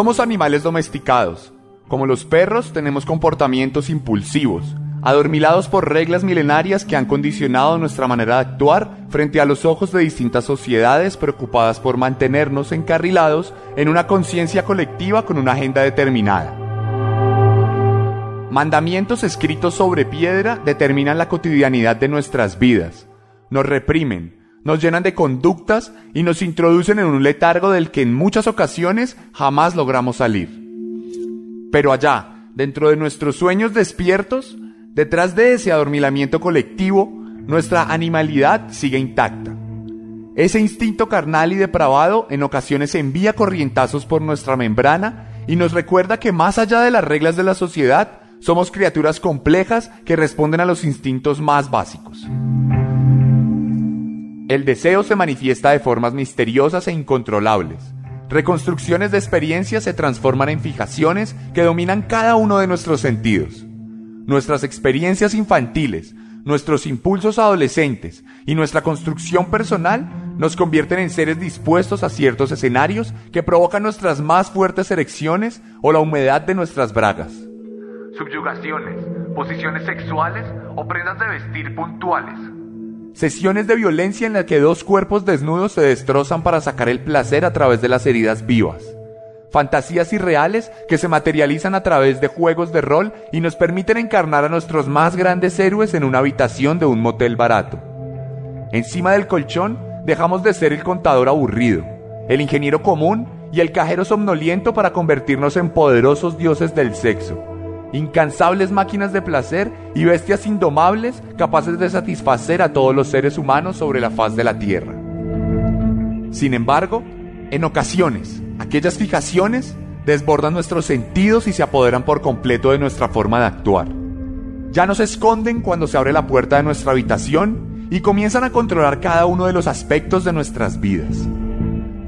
Somos animales domesticados. Como los perros, tenemos comportamientos impulsivos, adormilados por reglas milenarias que han condicionado nuestra manera de actuar frente a los ojos de distintas sociedades preocupadas por mantenernos encarrilados en una conciencia colectiva con una agenda determinada. Mandamientos escritos sobre piedra determinan la cotidianidad de nuestras vidas, nos reprimen, nos llenan de conductas y nos introducen en un letargo del que en muchas ocasiones jamás logramos salir. Pero allá, dentro de nuestros sueños despiertos, detrás de ese adormilamiento colectivo, nuestra animalidad sigue intacta. Ese instinto carnal y depravado en ocasiones envía corrientazos por nuestra membrana y nos recuerda que más allá de las reglas de la sociedad, somos criaturas complejas que responden a los instintos más básicos. El deseo se manifiesta de formas misteriosas e incontrolables. Reconstrucciones de experiencias se transforman en fijaciones que dominan cada uno de nuestros sentidos. Nuestras experiencias infantiles, nuestros impulsos adolescentes y nuestra construcción personal nos convierten en seres dispuestos a ciertos escenarios que provocan nuestras más fuertes erecciones o la humedad de nuestras bragas. Subyugaciones, posiciones sexuales o prendas de vestir puntuales Sesiones de violencia en las que dos cuerpos desnudos se destrozan para sacar el placer a través de las heridas vivas. Fantasías irreales que se materializan a través de juegos de rol y nos permiten encarnar a nuestros más grandes héroes en una habitación de un motel barato. Encima del colchón dejamos de ser el contador aburrido, el ingeniero común y el cajero somnoliento para convertirnos en poderosos dioses del sexo incansables máquinas de placer y bestias indomables capaces de satisfacer a todos los seres humanos sobre la faz de la tierra. Sin embargo, en ocasiones, aquellas fijaciones desbordan nuestros sentidos y se apoderan por completo de nuestra forma de actuar. Ya nos esconden cuando se abre la puerta de nuestra habitación y comienzan a controlar cada uno de los aspectos de nuestras vidas.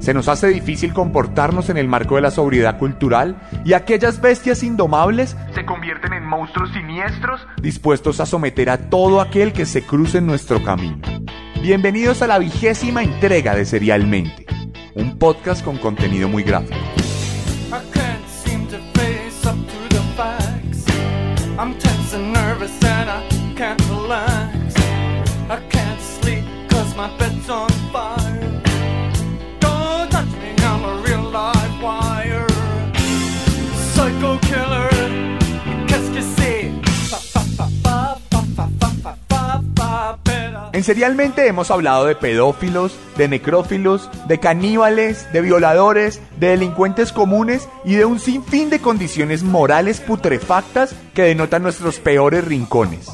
Se nos hace difícil comportarnos en el marco de la sobriedad cultural y aquellas bestias indomables se convierten en monstruos siniestros dispuestos a someter a todo aquel que se cruce en nuestro camino. Bienvenidos a la vigésima entrega de Serialmente, un podcast con contenido muy gráfico. En Serialmente hemos hablado de pedófilos, de necrófilos, de caníbales, de violadores, de delincuentes comunes y de un sinfín de condiciones morales putrefactas que denotan nuestros peores rincones.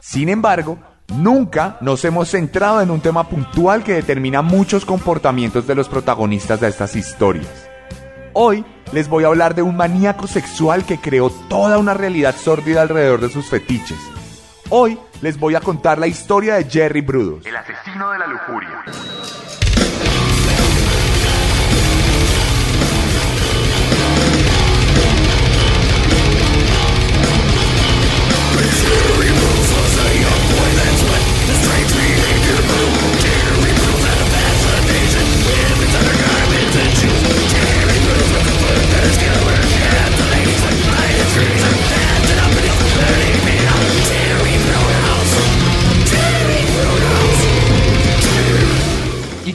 Sin embargo, nunca nos hemos centrado en un tema puntual que determina muchos comportamientos de los protagonistas de estas historias. Hoy les voy a hablar de un maníaco sexual que creó toda una realidad sórdida alrededor de sus fetiches. Hoy les voy a contar la historia de Jerry Brudos, el asesino de la lujuria.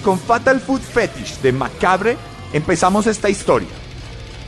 Con Fatal Food Fetish de Macabre empezamos esta historia.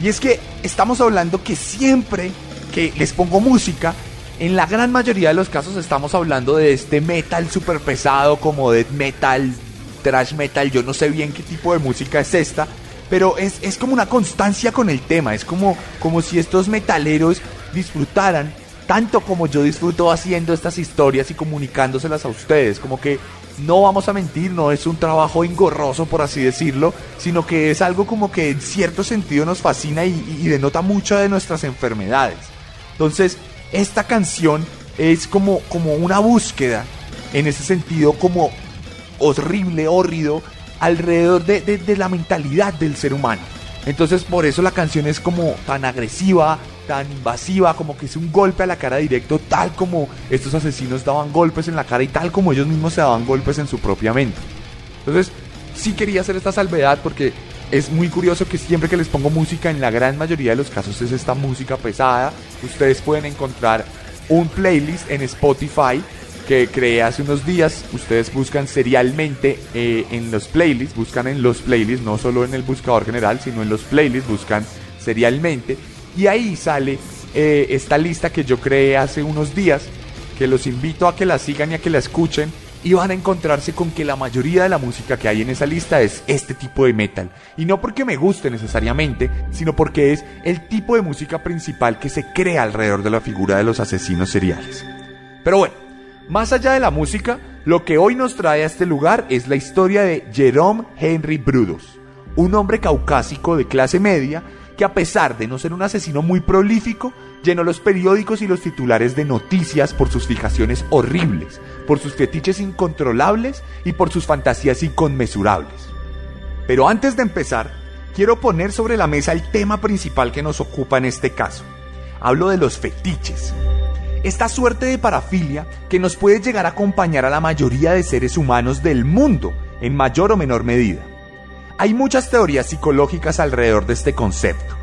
Y es que estamos hablando que siempre que les pongo música, en la gran mayoría de los casos estamos hablando de este metal super pesado como death metal, trash metal, yo no sé bien qué tipo de música es esta, pero es, es como una constancia con el tema, es como, como si estos metaleros disfrutaran tanto como yo disfruto haciendo estas historias y comunicándoselas a ustedes, como que no vamos a mentir, no es un trabajo engorroso por así decirlo, sino que es algo como que en cierto sentido nos fascina y, denota mucho de nuestras enfermedades. Entonces, esta canción es como, como una búsqueda, en ese sentido como horrible, hórrido, alrededor de, de la mentalidad del ser humano. Entonces por eso la canción es como tan agresiva, tan invasiva, como que es un golpe a la cara directo, tal como estos asesinos daban golpes en la cara y tal como ellos mismos se daban golpes en su propia mente. Entonces sí quería hacer esta salvedad porque es muy curioso que siempre que les pongo música, en la gran mayoría de los casos es esta música pesada. Ustedes pueden encontrar un playlist en Spotify que creé hace unos días. Ustedes buscan serialmente eh, en los playlists, buscan en los playlists, no solo en el buscador general, sino en los playlists, buscan serialmente. Y ahí sale eh, esta lista que yo creé hace unos días, que los invito a que la sigan y a que la escuchen. Y van a encontrarse con que la mayoría de la música que hay en esa lista es este tipo de metal. Y no porque me guste necesariamente, sino porque es el tipo de música principal que se crea alrededor de la figura de los asesinos seriales. Pero bueno, más allá de la música, lo que hoy nos trae a este lugar es la historia de Jerome Henry Brudos, un hombre caucásico de clase media que a pesar de no ser un asesino muy prolífico, llenó los periódicos y los titulares de noticias por sus fijaciones horribles, por sus fetiches incontrolables y por sus fantasías inconmensurables. Pero antes de empezar, quiero poner sobre la mesa el tema principal que nos ocupa en este caso. Hablo de los fetiches esta suerte de parafilia que nos puede llegar a acompañar a la mayoría de seres humanos del mundo, en mayor o menor medida. Hay muchas teorías psicológicas alrededor de este concepto.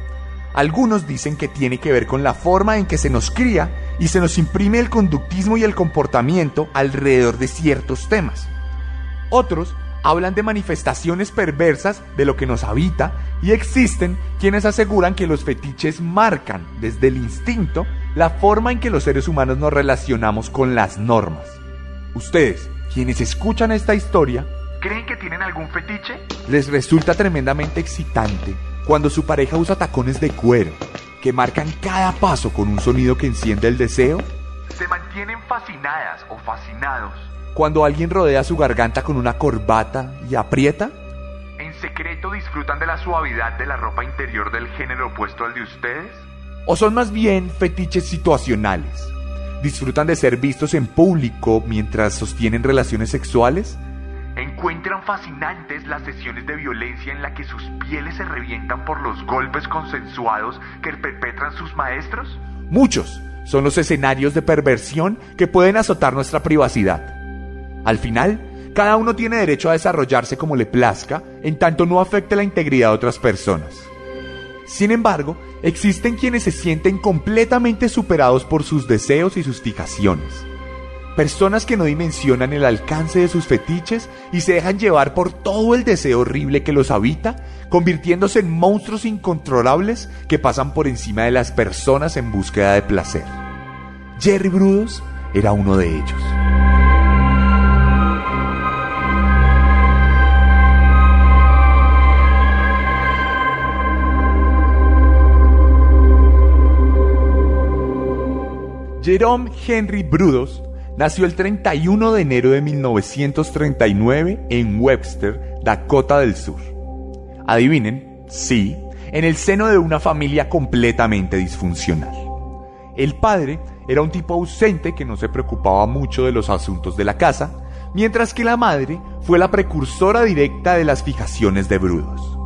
Algunos dicen que tiene que ver con la forma en que se nos cría y se nos imprime el conductismo y el comportamiento alrededor de ciertos temas. Otros hablan de manifestaciones perversas de lo que nos habita y existen quienes aseguran que los fetiches marcan desde el instinto la forma en que los seres humanos nos relacionamos con las normas. Ustedes, quienes escuchan esta historia, ¿creen que tienen algún fetiche? ¿Les resulta tremendamente excitante cuando su pareja usa tacones de cuero que marcan cada paso con un sonido que enciende el deseo? ¿Se mantienen fascinadas o fascinados cuando alguien rodea su garganta con una corbata y aprieta? ¿En secreto disfrutan de la suavidad de la ropa interior del género opuesto al de ustedes? ¿O son más bien fetiches situacionales? ¿Disfrutan de ser vistos en público mientras sostienen relaciones sexuales? ¿Encuentran fascinantes las sesiones de violencia en la que sus pieles se revientan por los golpes consensuados que perpetran sus maestros? Muchos son los escenarios de perversión que pueden azotar nuestra privacidad. Al final, cada uno tiene derecho a desarrollarse como le plazca, en tanto no afecte la integridad de otras personas. Sin embargo, existen quienes se sienten completamente superados por sus deseos y sus fijaciones. Personas que no dimensionan el alcance de sus fetiches y se dejan llevar por todo el deseo horrible que los habita, convirtiéndose en monstruos incontrolables que pasan por encima de las personas en búsqueda de placer. Jerry Brudos era uno de ellos. Jerome Henry Brudos nació el 31 de enero de 1939 en Webster, Dakota del Sur. Adivinen, sí, en el seno de una familia completamente disfuncional. El padre era un tipo ausente que no se preocupaba mucho de los asuntos de la casa, mientras que la madre fue la precursora directa de las fijaciones de Brudos.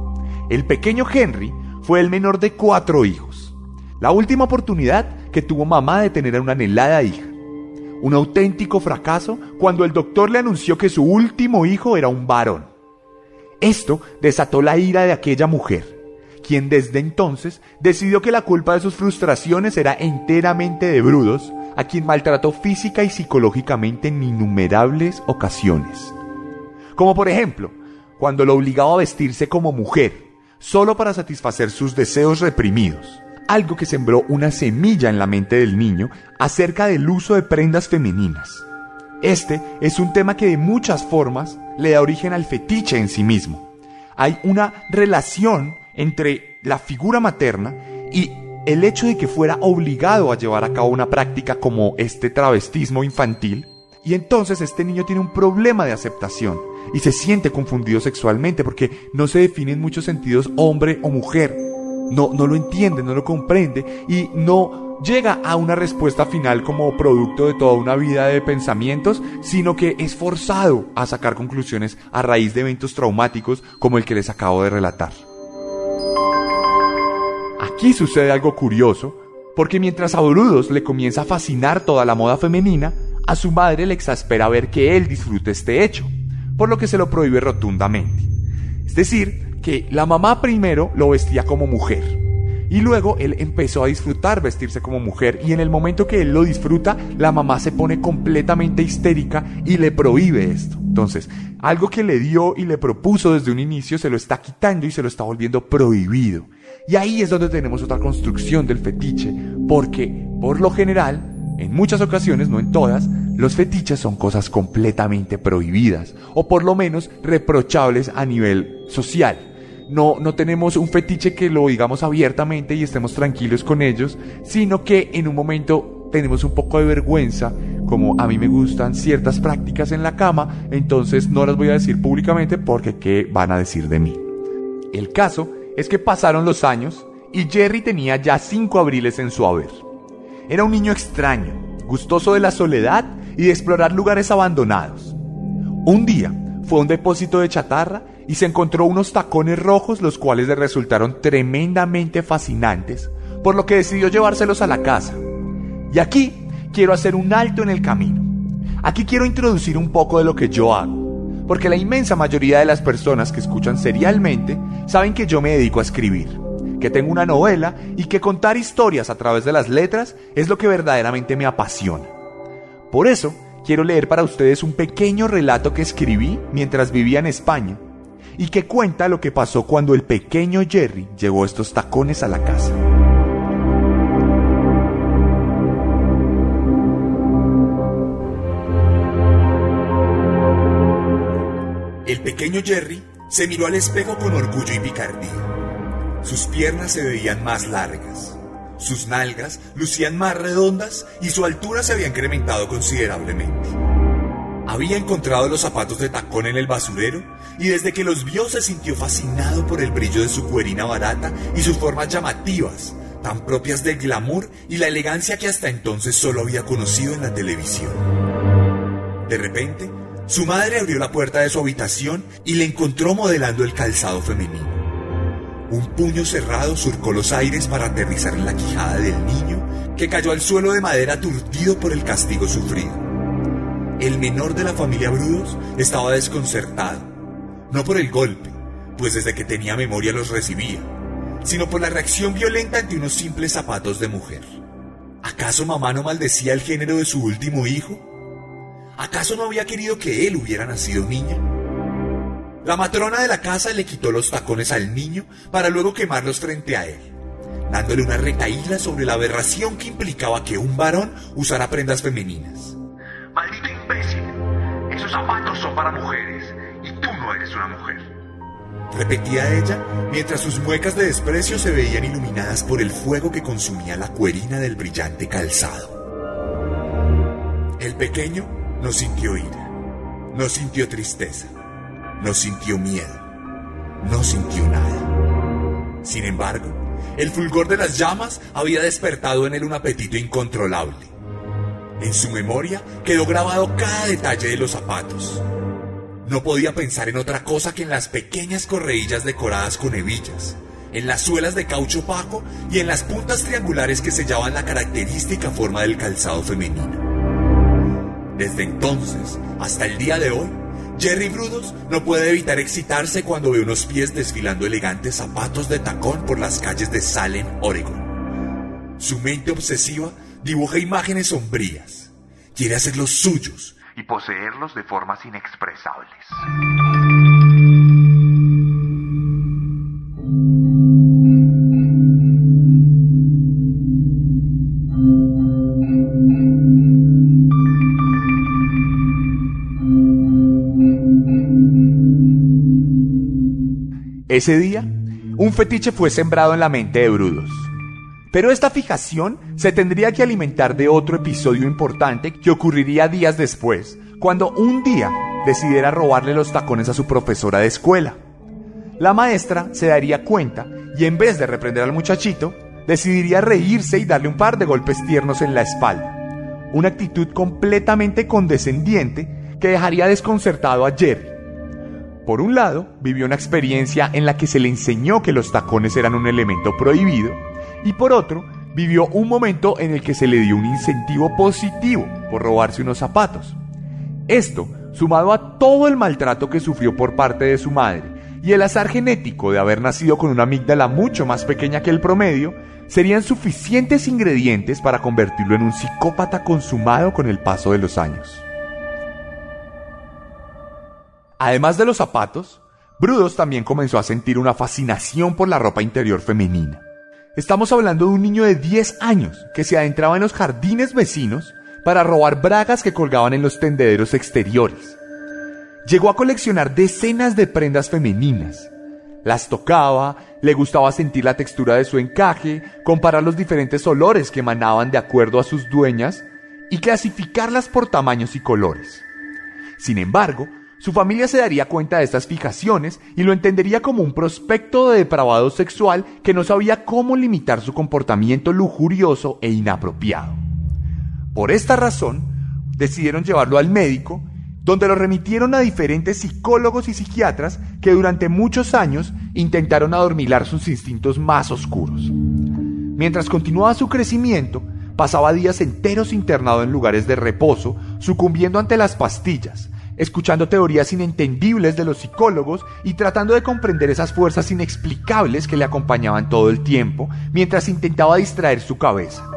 El pequeño Henry fue el menor de cuatro hijos. La última oportunidad que tuvo mamá de tener a una anhelada hija. Un auténtico fracaso cuando el doctor le anunció que su último hijo era un varón. Esto desató la ira de aquella mujer, quien desde entonces decidió que la culpa de sus frustraciones era enteramente de Brudos, a quien maltrató física y psicológicamente en innumerables ocasiones. Como por ejemplo, cuando lo obligaba a vestirse como mujer, solo para satisfacer sus deseos reprimidos algo que sembró una semilla en la mente del niño acerca del uso de prendas femeninas. Este es un tema que de muchas formas le da origen al fetiche en sí mismo. Hay una relación entre la figura materna y el hecho de que fuera obligado a llevar a cabo una práctica como este travestismo infantil, y entonces este niño tiene un problema de aceptación y se siente confundido sexualmente porque no se define en muchos sentidos hombre o mujer. No, no lo entiende, no lo comprende y no llega a una respuesta final como producto de toda una vida de pensamientos, sino que es forzado a sacar conclusiones a raíz de eventos traumáticos como el que les acabo de relatar. Aquí sucede algo curioso, porque mientras a Brudos le comienza a fascinar toda la moda femenina, a su madre le exaspera ver que él disfrute este hecho, por lo que se lo prohíbe rotundamente. Es decir, que la mamá primero lo vestía como mujer, y luego él empezó a disfrutar vestirse como mujer y en el momento que él lo disfruta, la mamá se pone completamente histérica y le prohíbe esto. Entonces, algo que le dio y le propuso desde un inicio se lo está quitando y se lo está volviendo prohibido. Y ahí es donde tenemos otra construcción del fetiche, porque por lo general, en muchas ocasiones, no en todas, los fetiches son cosas completamente prohibidas, o por lo menos reprochables a nivel social. No, no tenemos un fetiche que lo digamos abiertamente y estemos tranquilos con ellos, sino que en un momento tenemos un poco de vergüenza, como a mí me gustan ciertas prácticas en la cama, entonces no las voy a decir públicamente porque qué van a decir de mí. El caso es que pasaron los años y Jerry tenía ya cinco abriles en su haber. Era un niño extraño, gustoso de la soledad y de explorar lugares abandonados. Un día fue a un depósito de chatarra y se encontró unos tacones rojos los cuales le resultaron tremendamente fascinantes, por lo que decidió llevárselos a la casa. Y aquí quiero hacer un alto en el camino. Aquí quiero introducir un poco de lo que yo hago porque la inmensa mayoría de las personas que escuchan serialmente saben que yo me dedico a escribir, que tengo una novela y que contar historias a través de las letras es lo que verdaderamente me apasiona. Por eso, quiero leer para ustedes un pequeño relato que escribí mientras vivía en España y que cuenta lo que pasó cuando el pequeño Jerry llevó estos tacones a la casa. El pequeño Jerry se miró al espejo con orgullo y picardía. Sus piernas se veían más largas, sus nalgas lucían más redondas y su altura se había incrementado considerablemente. Había encontrado los zapatos de tacón en el basurero y desde que los vio se sintió fascinado por el brillo de su cuerina barata y sus formas llamativas, tan propias del glamour y la elegancia que hasta entonces solo había conocido en la televisión. De repente, su madre abrió la puerta de su habitación y le encontró modelando el calzado femenino. Un puño cerrado surcó los aires para aterrizar en la quijada del niño, que cayó al suelo de madera aturdido por el castigo sufrido. El menor de la familia Brudos estaba desconcertado, no por el golpe, pues desde que tenía memoria los recibía, sino por la reacción violenta ante unos simples zapatos de mujer. ¿Acaso mamá no maldecía el género de su último hijo? ¿Acaso no había querido que él hubiera nacido niña? La matrona de la casa le quitó los tacones al niño para luego quemarlos frente a él, dándole una recaída sobre la aberración que implicaba que un varón usara prendas femeninas. Para mujeres y tú no eres una mujer. Repetía ella mientras sus muecas de desprecio se veían iluminadas por el fuego que consumía la cuerina del brillante calzado. El pequeño no sintió ira, no sintió tristeza, no sintió miedo, no sintió nada. Sin embargo, el fulgor de las llamas había despertado en él un apetito incontrolable. En su memoria quedó grabado cada detalle de los zapatos. No podía pensar en otra cosa que en las pequeñas correillas decoradas con hebillas, en las suelas de caucho opaco y en las puntas triangulares que sellaban la característica forma del calzado femenino. Desde entonces hasta el día de hoy, Jerry Brudos no puede evitar excitarse cuando ve unos pies desfilando elegantes zapatos de tacón por las calles de Salem, Oregon. Su mente obsesiva dibuja imágenes sombrías. Quiere hacerlos suyos y poseerlos de formas inexpresables. Ese día, un fetiche fue sembrado en la mente de Brudos. Pero esta fijación se tendría que alimentar de otro episodio importante que ocurriría días después, cuando un día decidiera robarle los tacones a su profesora de escuela. La maestra se daría cuenta y en vez de reprender al muchachito, decidiría reírse y darle un par de golpes tiernos en la espalda. Una actitud completamente condescendiente que dejaría desconcertado a Jerry. Por un lado, vivió una experiencia en la que se le enseñó que los tacones eran un elemento prohibido, y por otro, vivió un momento en el que se le dio un incentivo positivo por robarse unos zapatos. Esto, sumado a todo el maltrato que sufrió por parte de su madre y el azar genético de haber nacido con una amígdala mucho más pequeña que el promedio, serían suficientes ingredientes para convertirlo en un psicópata consumado con el paso de los años. Además de los zapatos, Brudos también comenzó a sentir una fascinación por la ropa interior femenina. Estamos hablando de un niño de 10 años que se adentraba en los jardines vecinos para robar bragas que colgaban en los tendederos exteriores. Llegó a coleccionar decenas de prendas femeninas. Las tocaba, le gustaba sentir la textura de su encaje, comparar los diferentes olores que emanaban de acuerdo a sus dueñas y clasificarlas por tamaños y colores. Sin embargo, su familia se daría cuenta de estas fijaciones y lo entendería como un prospecto de depravado sexual que no sabía cómo limitar su comportamiento lujurioso e inapropiado. Por esta razón, decidieron llevarlo al médico, donde lo remitieron a diferentes psicólogos y psiquiatras que durante muchos años intentaron adormilar sus instintos más oscuros. Mientras continuaba su crecimiento, pasaba días enteros internado en lugares de reposo, sucumbiendo ante las pastillas, escuchando teorías inentendibles de los psicólogos y tratando de comprender esas fuerzas inexplicables que le acompañaban todo el tiempo mientras intentaba distraer su cabeza.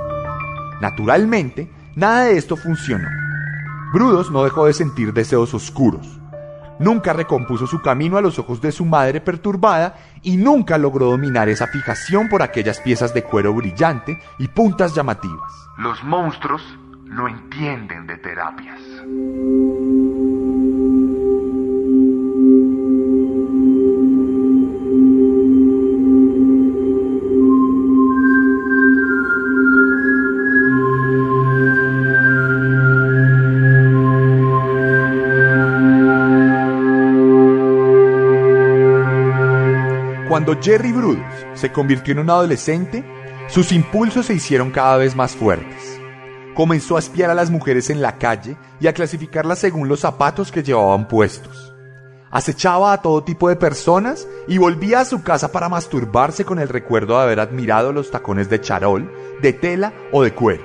Naturalmente, Nada de esto funcionó. Brudos no dejó de sentir deseos oscuros. Nunca recompuso su camino a los ojos de su madre perturbada y nunca logró dominar esa fijación por aquellas piezas de cuero brillante y puntas llamativas. Los monstruos no entienden de terapias. Cuando Jerry Brudos se convirtió en un adolescente, sus impulsos se hicieron cada vez más fuertes. Comenzó a espiar a las mujeres en la calle y a clasificarlas según los zapatos que llevaban puestos. Acechaba a todo tipo de personas y volvía a su casa para masturbarse con el recuerdo de haber admirado los tacones de charol, de tela o de cuero.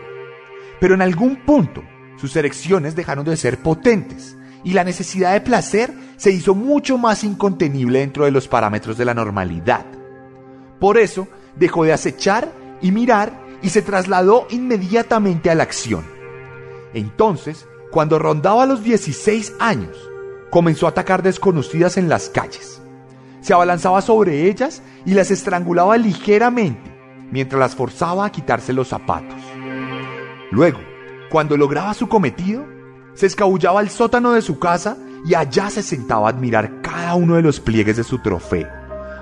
Pero en algún punto, sus erecciones dejaron de ser potentes y la necesidad de placer se hizo mucho más incontenible dentro de los parámetros de la normalidad. Por eso dejó de acechar y mirar y se trasladó inmediatamente a la acción. Entonces, cuando rondaba los 16 años, comenzó a atacar desconocidas en las calles. Se abalanzaba sobre ellas y las estrangulaba ligeramente mientras las forzaba a quitarse los zapatos. Luego, cuando lograba su cometido, se escabullaba al sótano de su casa y allá se sentaba a admirar cada uno de los pliegues de su trofeo,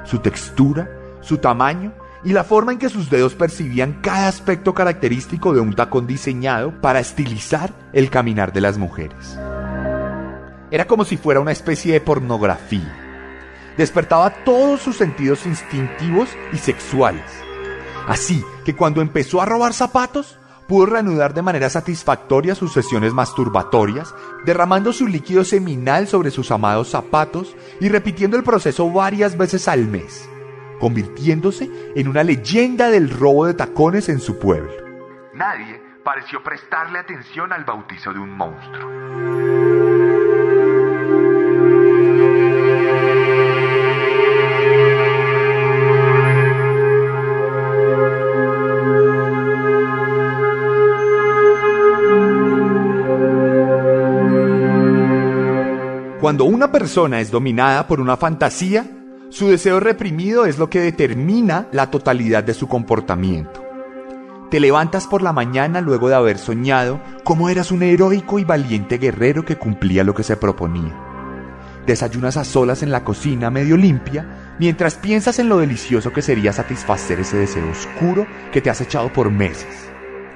su textura, su tamaño y la forma en que sus dedos percibían cada aspecto característico de un tacón diseñado para estilizar el caminar de las mujeres. Era como si fuera una especie de pornografía. Despertaba todos sus sentidos instintivos y sexuales. Así que cuando empezó a robar zapatos, pudo reanudar de manera satisfactoria sus sesiones masturbatorias, derramando su líquido seminal sobre sus amados zapatos y repitiendo el proceso varias veces al mes, convirtiéndose en una leyenda del robo de tacones en su pueblo. Nadie pareció prestarle atención al bautizo de un monstruo. Cuando una persona es dominada por una fantasía, su deseo reprimido es lo que determina la totalidad de su comportamiento. Te levantas por la mañana luego de haber soñado cómo eras un heroico y valiente guerrero que cumplía lo que se proponía. Desayunas a solas en la cocina medio limpia mientras piensas en lo delicioso que sería satisfacer ese deseo oscuro que te has echado por meses.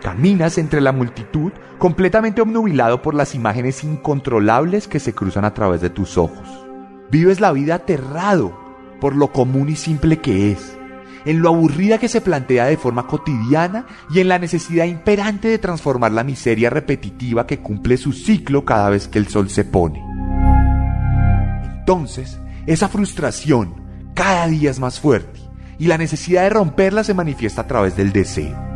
Caminas entre la multitud completamente obnubilado por las imágenes incontrolables que se cruzan a través de tus ojos. Vives la vida aterrado por lo común y simple que es, en lo aburrida que se plantea de forma cotidiana y en la necesidad imperante de transformar la miseria repetitiva que cumple su ciclo cada vez que el sol se pone. Entonces, esa frustración cada día es más fuerte y la necesidad de romperla se manifiesta a través del deseo.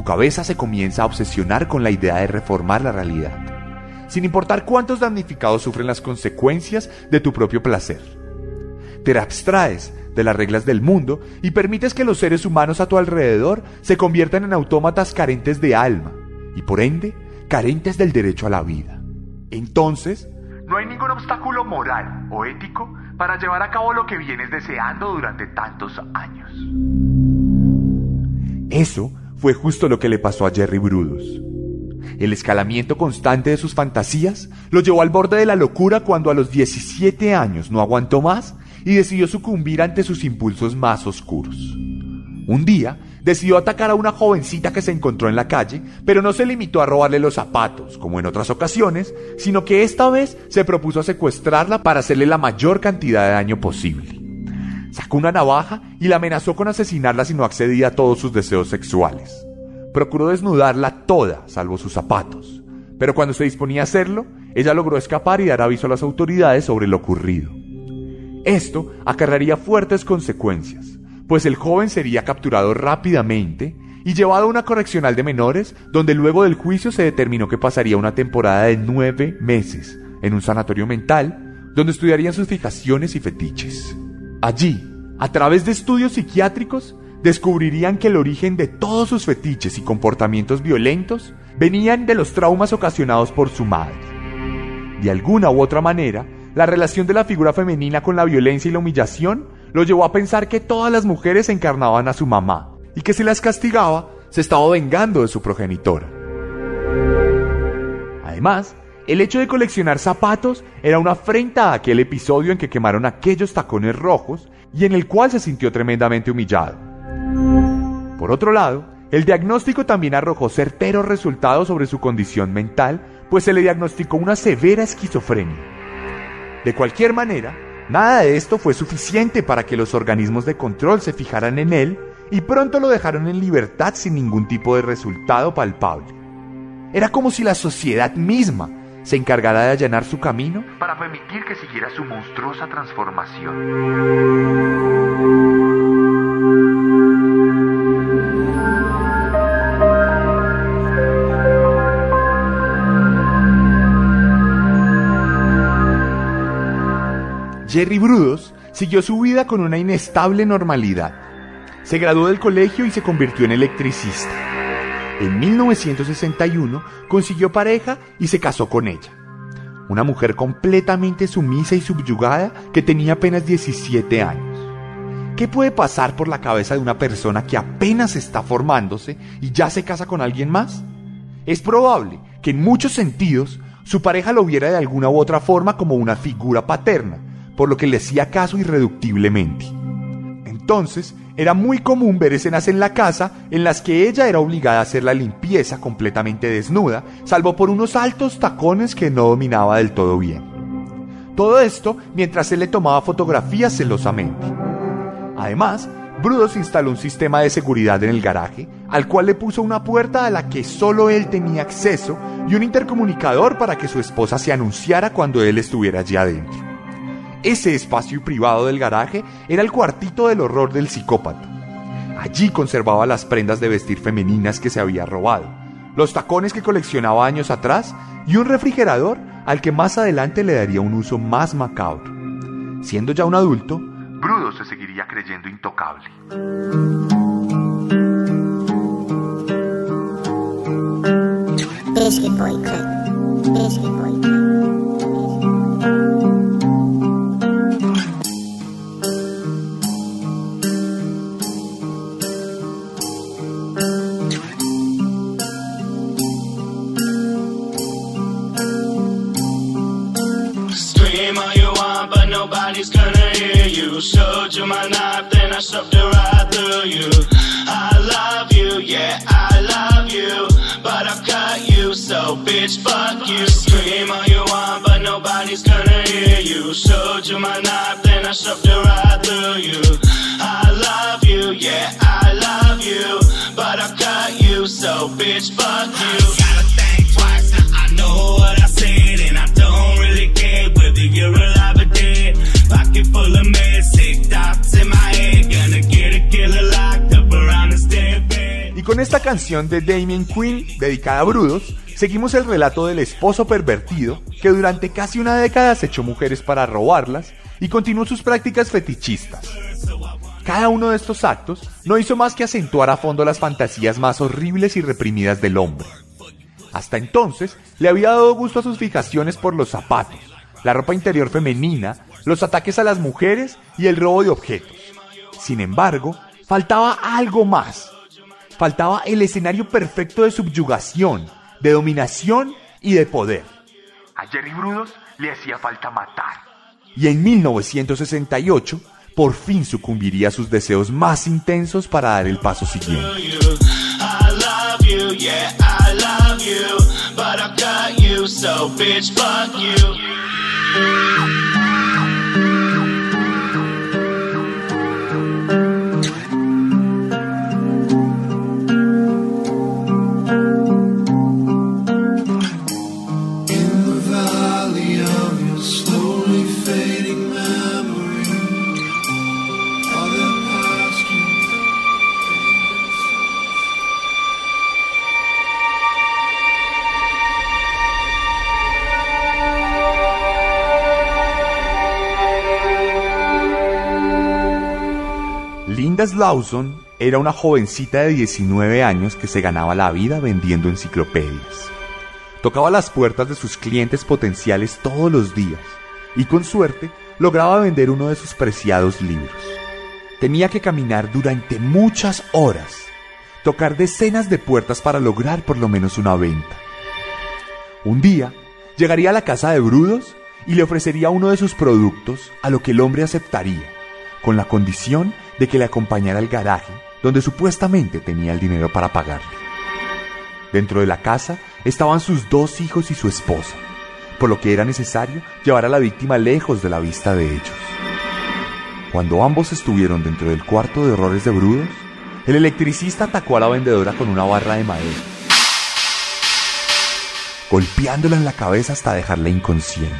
Tu cabeza se comienza a obsesionar con la idea de reformar la realidad, sin importar cuántos damnificados sufren las consecuencias de tu propio placer. Te abstraes de las reglas del mundo y permites que los seres humanos a tu alrededor se conviertan en autómatas carentes de alma y por ende carentes del derecho a la vida. Entonces, no hay ningún obstáculo moral o ético para llevar a cabo lo que vienes deseando durante tantos años. Eso fue justo lo que le pasó a Jerry Brudos. El escalamiento constante de sus fantasías lo llevó al borde de la locura cuando a los 17 años no aguantó más y decidió sucumbir ante sus impulsos más oscuros. Un día, decidió atacar a una jovencita que se encontró en la calle, pero no se limitó a robarle los zapatos, como en otras ocasiones, sino que esta vez se propuso secuestrarla para hacerle la mayor cantidad de daño posible. Sacó una navaja y la amenazó con asesinarla si no accedía a todos sus deseos sexuales. Procuró desnudarla toda, salvo sus zapatos, pero cuando se disponía a hacerlo, ella logró escapar y dar aviso a las autoridades sobre lo ocurrido. Esto acarrearía fuertes consecuencias, pues el joven sería capturado rápidamente y llevado a una correccional de menores, donde luego del juicio se determinó que pasaría una temporada de nueve meses en un sanatorio mental, donde estudiarían sus fijaciones y fetiches. Allí, a través de estudios psiquiátricos, descubrirían que el origen de todos sus fetiches y comportamientos violentos venían de los traumas ocasionados por su madre. De alguna u otra manera, la relación de la figura femenina con la violencia y la humillación lo llevó a pensar que todas las mujeres encarnaban a su mamá y que si las castigaba, se estaba vengando de su progenitora. Además, el hecho de coleccionar zapatos era una afrenta a aquel episodio en que quemaron aquellos tacones rojos y en el cual se sintió tremendamente humillado. Por otro lado, el diagnóstico también arrojó certeros resultados sobre su condición mental, pues se le diagnosticó una severa esquizofrenia. De cualquier manera, Nada de esto fue suficiente para que los organismos de control se fijaran en él y pronto lo dejaron en libertad sin ningún tipo de resultado palpable. Era como si la sociedad misma se encargara de allanar su camino para permitir que siguiera su monstruosa transformación. Jerry Brudos siguió su vida con una inestable normalidad. Se graduó del colegio y se convirtió en electricista. En 1961 consiguió pareja y se casó con ella. Una mujer completamente sumisa y subyugada que tenía apenas 17 años. ¿Qué puede pasar por la cabeza de una persona que apenas está formándose y ya se casa con alguien más? Es probable que en muchos sentidos su pareja lo viera de alguna u otra forma como una figura paterna, por lo que le hacía caso irreductiblemente. Entonces, era muy común ver escenas en la casa en las que ella era obligada a hacer la limpieza completamente desnuda, salvo por unos altos tacones que no dominaba del todo bien. Todo esto mientras él le tomaba fotografías celosamente. Además, Brudos instaló un sistema de seguridad en el garaje, al cual le puso una puerta a la que solo él tenía acceso y un intercomunicador para que su esposa se anunciara cuando él estuviera allí adentro. Ese espacio privado del garaje era el cuartito del horror del psicópata. Allí conservaba las prendas de vestir femeninas que se había robado, los tacones que coleccionaba años atrás y un refrigerador al que más adelante le daría un uso más macabro. Siendo ya un adulto, Brudo se seguiría creyendo intocable. I shoved it right through you. I love you, yeah, I love you. But I cut you, so bitch, fuck you. Scream all you want, but nobody's gonna hear you. Showed you my knife, then I shoved it right through you. I love you, yeah, I love you. But I cut you, so bitch, fuck you. Canción de Damien Quinn, dedicada a Brudos, seguimos el relato del esposo pervertido que durante casi una década se echó mujeres para robarlas y continuó sus prácticas fetichistas. Cada uno de estos actos no hizo más que acentuar a fondo las fantasías más horribles y reprimidas del hombre. Hasta entonces le había dado gusto a sus fijaciones por los zapatos, la ropa interior femenina, los ataques a las mujeres y el robo de objetos. Sin embargo, faltaba algo más. Faltaba el escenario perfecto de subyugación, de dominación y de poder. A Jerry Brudos le hacía falta matar. Y en 1968, por fin sucumbiría a sus deseos más intensos para dar el paso siguiente. Linda Slauson era una jovencita de 19 años que se ganaba la vida vendiendo enciclopedias. Tocaba las puertas de sus clientes potenciales todos los días y con suerte lograba vender uno de sus preciados libros. Tenía que caminar durante muchas horas, tocar decenas de puertas para lograr por lo menos una venta. Un día, llegaría a la casa de Brudos y le ofrecería uno de sus productos a lo que el hombre aceptaría, con la condición de que le acompañara al garaje donde supuestamente tenía el dinero para pagarle. Dentro de la casa estaban sus dos hijos y su esposa, por lo que era necesario llevar a la víctima lejos de la vista de ellos. Cuando ambos estuvieron dentro del cuarto de horrores de Brudos, el electricista atacó a la vendedora con una barra de madera, golpeándola en la cabeza hasta dejarla inconsciente.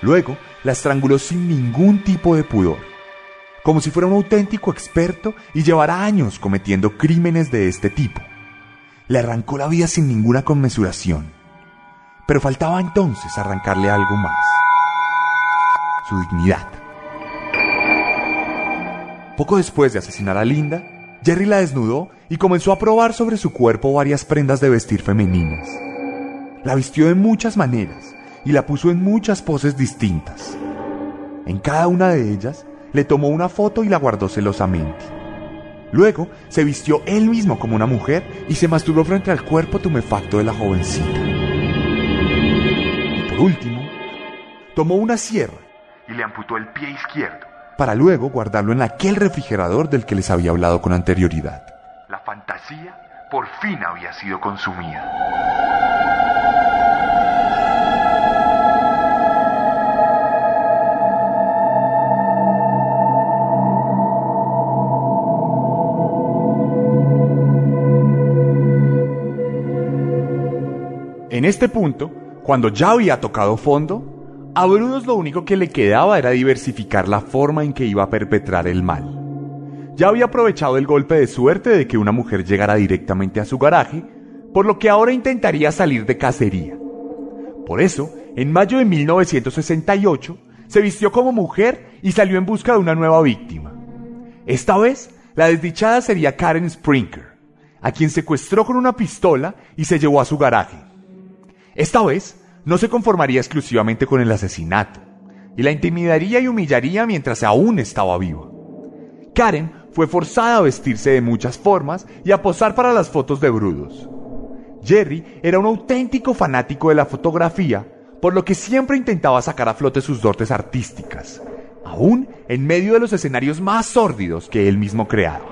Luego la estranguló sin ningún tipo de pudor, como si fuera un auténtico experto y llevara años cometiendo crímenes de este tipo. Le arrancó la vida sin ninguna conmesuración, pero faltaba entonces arrancarle algo más, su dignidad. Poco después de asesinar a Linda, Jerry la desnudó y comenzó a probar sobre su cuerpo varias prendas de vestir femeninas. La vistió de muchas maneras y la puso en muchas poses distintas. En cada una de ellas le tomó una foto y la guardó celosamente. Luego se vistió él mismo como una mujer y se masturbó frente al cuerpo tumefacto de la jovencita. Y por último, tomó una sierra Y le amputó el pie izquierdo. para luego guardarlo en aquel refrigerador del que les había hablado con anterioridad. La fantasía por fin había sido consumida. En este punto, cuando ya había tocado fondo, a Brudos lo único que le quedaba era diversificar la forma en que iba a perpetrar el mal. Ya había aprovechado el golpe de suerte de que una mujer llegara directamente a su garaje, por lo que ahora intentaría salir de cacería. Por eso, en mayo de 1968, se vistió como mujer y salió en busca de una nueva víctima. Esta vez, la desdichada sería Karen Sprinker, a quien secuestró con una pistola y se llevó a su garaje. Esta vez, no se conformaría exclusivamente con el asesinato, y la intimidaría y humillaría mientras aún estaba viva. Karen fue forzada a vestirse de muchas formas y a posar para las fotos de Brudos. Jerry era un auténtico fanático de la fotografía, por lo que siempre intentaba sacar a flote sus dotes artísticas, aún en medio de los escenarios más sórdidos que él mismo creaba.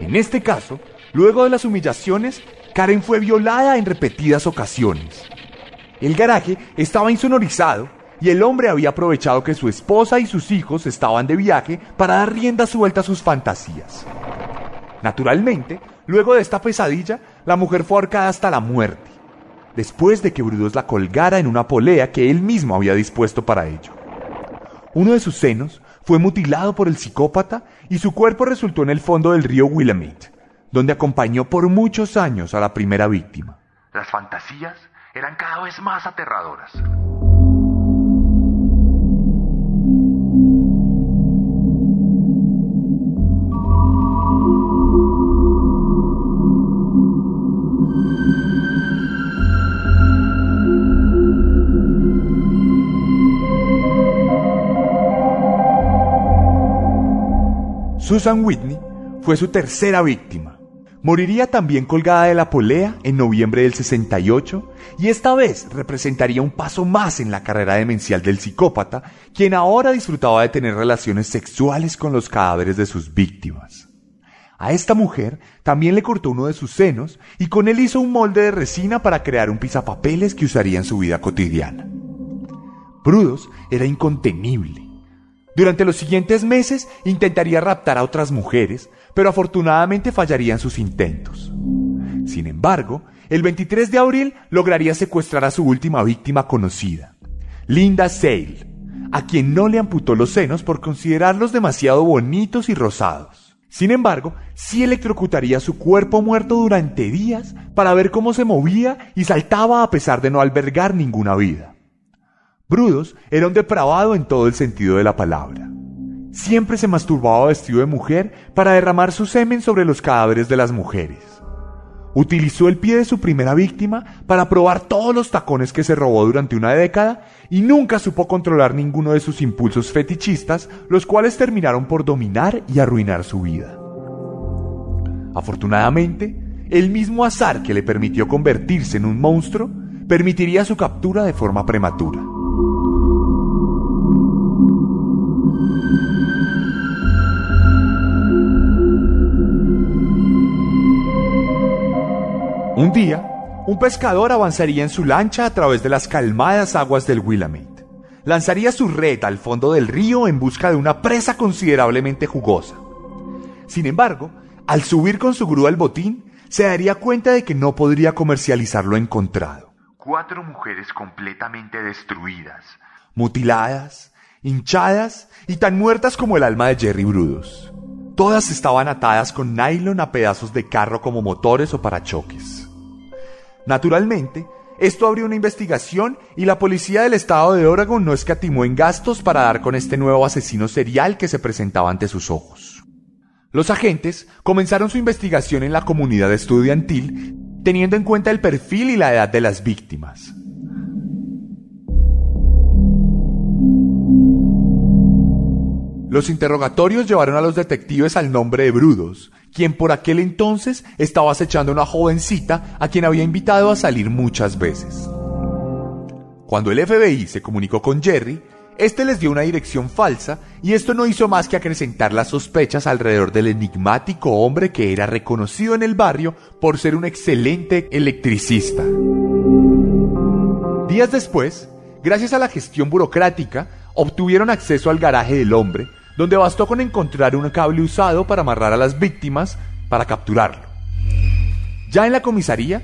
En este caso, luego de las humillaciones, Karen fue violada en repetidas ocasiones. El garaje estaba insonorizado y el hombre había aprovechado que su esposa y sus hijos estaban de viaje para dar rienda suelta a sus fantasías. Naturalmente, luego de esta pesadilla, la mujer fue ahorcada hasta la muerte, después de que Brudos la colgara en una polea que él mismo había dispuesto para ello. Uno de sus senos fue mutilado por el psicópata y su cuerpo resultó en el fondo del río Willamette, donde acompañó por muchos años a la primera víctima. Las fantasías eran cada vez más aterradoras. Susan Whitney fue su tercera víctima. Moriría también colgada de la polea en noviembre del 68 y esta vez representaría un paso más en la carrera demencial del psicópata, quien ahora disfrutaba de tener relaciones sexuales con los cadáveres de sus víctimas. A esta mujer también le cortó uno de sus senos y con él hizo un molde de resina para crear un pizapapeles que usaría en su vida cotidiana. Brudos era incontenible. Durante los siguientes meses intentaría raptar a otras mujeres, pero afortunadamente fallarían sus intentos. Sin embargo, el 23 de abril lograría secuestrar a su última víctima conocida, Linda Sale, a quien no le amputó los senos por considerarlos demasiado bonitos y rosados. Sin embargo, sí electrocutaría su cuerpo muerto durante días para ver cómo se movía y saltaba a pesar de no albergar ninguna vida. Brudos era un depravado en todo el sentido de la palabra. Siempre se masturbaba vestido de mujer para derramar su semen sobre los cadáveres de las mujeres. Utilizó el pie de su primera víctima para probar todos los tacones que se robó durante una década y nunca supo controlar ninguno de sus impulsos fetichistas, los cuales terminaron por dominar y arruinar su vida. Afortunadamente, el mismo azar que le permitió convertirse en un monstruo permitiría su captura de forma prematura. Un día, un pescador avanzaría en su lancha a través de las calmadas aguas del Willamette. Lanzaría su red al fondo del río en busca de una presa considerablemente jugosa. Sin embargo, al subir con su grúa el botín, se daría cuenta de que no podría comercializar lo encontrado. Cuatro mujeres completamente destruidas. Mutiladas, hinchadas y tan muertas como el alma de Jerry Brudos. Todas estaban atadas con nylon a pedazos de carro como motores o parachoques. Naturalmente, esto abrió una investigación y la policía del estado de Oregon no escatimó en gastos para dar con este nuevo asesino serial que se presentaba ante sus ojos. Los agentes comenzaron su investigación en la comunidad estudiantil teniendo en cuenta el perfil y la edad de las víctimas. Los interrogatorios llevaron a los detectives al nombre de Brudos, quien por aquel entonces estaba acechando a una jovencita a quien había invitado a salir muchas veces. Cuando el FBI se comunicó con Jerry, este les dio una dirección falsa y esto no hizo más que acrecentar las sospechas alrededor del enigmático hombre que era reconocido en el barrio por ser un excelente electricista. Días después, gracias a la gestión burocrática, obtuvieron acceso al garaje del hombre, donde bastó con encontrar un cable usado para amarrar a las víctimas para capturarlo. Ya en la comisaría,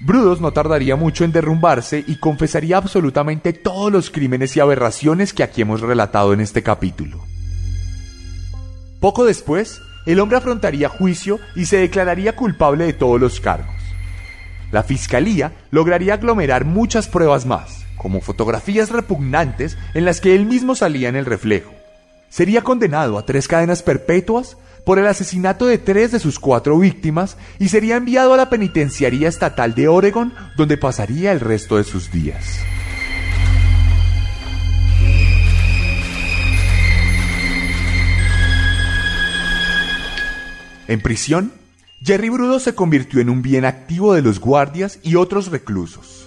Brudos no tardaría mucho en derrumbarse y confesaría absolutamente todos los crímenes y aberraciones que aquí hemos relatado en este capítulo. Poco después, el hombre afrontaría juicio y se declararía culpable de todos los cargos. La fiscalía lograría aglomerar muchas pruebas más, como fotografías repugnantes en las que él mismo salía en el reflejo. Sería condenado a tres cadenas perpetuas por el asesinato de tres de sus cuatro víctimas y sería enviado a la penitenciaría estatal de Oregon, donde pasaría el resto de sus días. En prisión, Jerry Brudo se convirtió en un bien activo de los guardias y otros reclusos.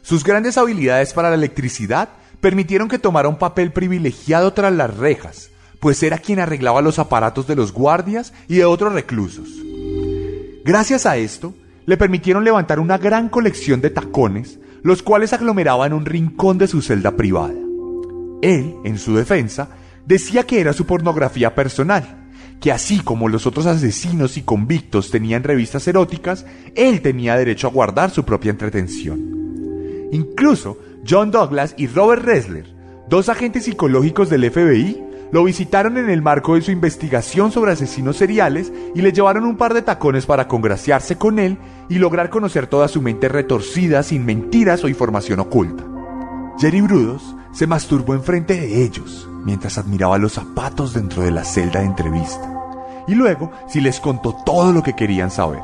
Sus grandes habilidades para la electricidad permitieron que tomara un papel privilegiado tras las rejas, pues era quien arreglaba los aparatos de los guardias y de otros reclusos. Gracias a esto, le permitieron levantar una gran colección de tacones, los cuales aglomeraba en un rincón de su celda privada. Él, en su defensa, decía que era su pornografía personal, que así como los otros asesinos y convictos tenían revistas eróticas, él tenía derecho a guardar su propia entretención. Incluso John Douglas y Robert Ressler, dos agentes psicológicos del FBI, lo visitaron en el marco de su investigación sobre asesinos seriales y le llevaron un par de tacones para congraciarse con él y lograr conocer toda su mente retorcida sin mentiras o información oculta. Jerry Brudos se masturbó enfrente de ellos mientras admiraba los zapatos dentro de la celda de entrevista. Y luego si les contó todo lo que querían saber.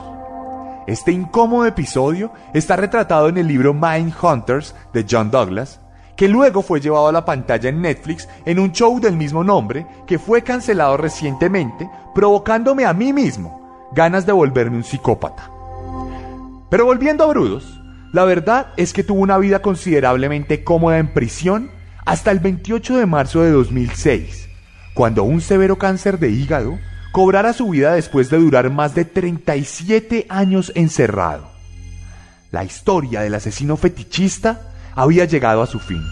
Este incómodo episodio está retratado en el libro Mind Hunters de John Douglas, que luego fue llevado a la pantalla en Netflix en un show del mismo nombre que fue cancelado recientemente, provocándome a mí mismo ganas de volverme un psicópata. Pero volviendo a Brudos, la verdad es que tuvo una vida considerablemente cómoda en prisión hasta el 28 de marzo de 2006, cuando un severo cáncer de hígado cobrara su vida después de durar más de 37 años encerrado. La historia del asesino fetichista había llegado a su fin.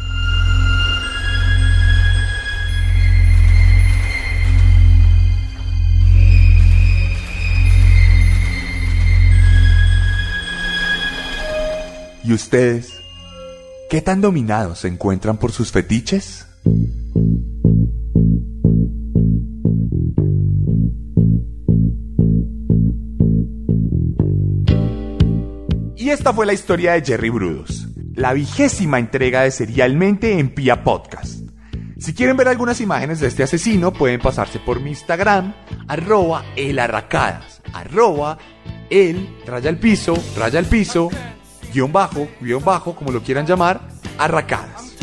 ¿Y ustedes? ¿Qué tan dominados se encuentran por sus fetiches? Y esta fue la historia de Jerry Brudos, la vigésima entrega de Serialmente en Pia Podcast. Si quieren ver algunas imágenes de este asesino, pueden pasarse por mi Instagram, arroba elarracadas, arroba el, raya al piso, raya al piso, guion bajo, guion bajo, como lo quieran llamar, arracadas.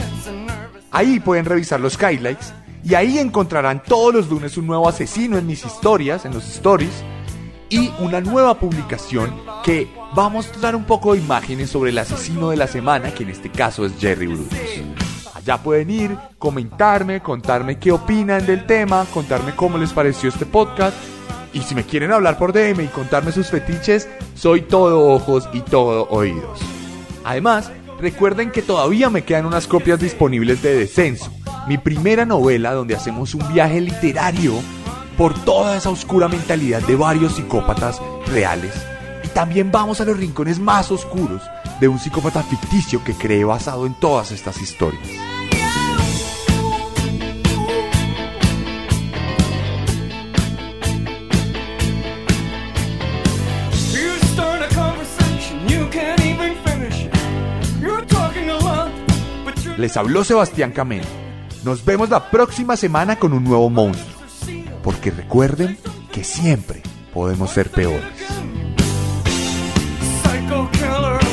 Ahí pueden revisar los highlights y ahí encontrarán todos los lunes un nuevo asesino en mis historias, en los stories, y una nueva publicación que va a mostrar un poco de imágenes sobre el asesino de la semana, que en este caso es Jerry Brutus. Allá pueden ir, comentarme, contarme qué opinan del tema, contarme cómo les pareció este podcast. Y si me quieren hablar por DM y contarme sus fetiches, soy todo ojos y todo oídos. Además, recuerden que todavía me quedan unas copias disponibles de Descenso, mi primera novela donde hacemos un viaje literario por toda esa oscura mentalidad de varios psicópatas reales. También vamos a los rincones más oscuros de un psicópata ficticio que cree basado en todas estas historias. Les habló Sebastián Camelo. Nos vemos la próxima semana con un nuevo monstruo. Porque recuerden que siempre podemos ser peores. color